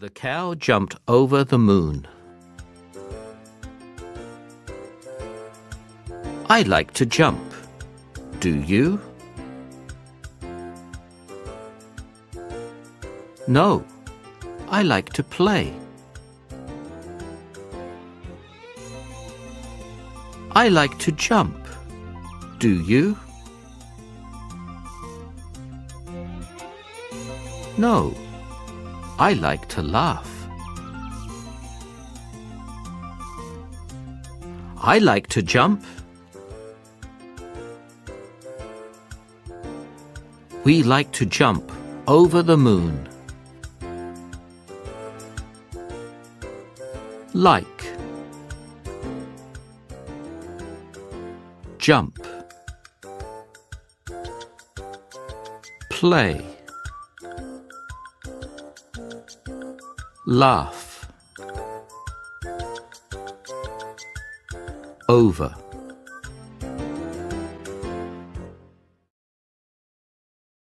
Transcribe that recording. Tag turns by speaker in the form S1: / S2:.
S1: The cow jumped over the moon. I like to jump. Do you? No, I like to play. I like to jump. Do you? No, I like to laugh. I like to jump. We like to jump over the moon. Like. Jump. Play. Laugh. Over.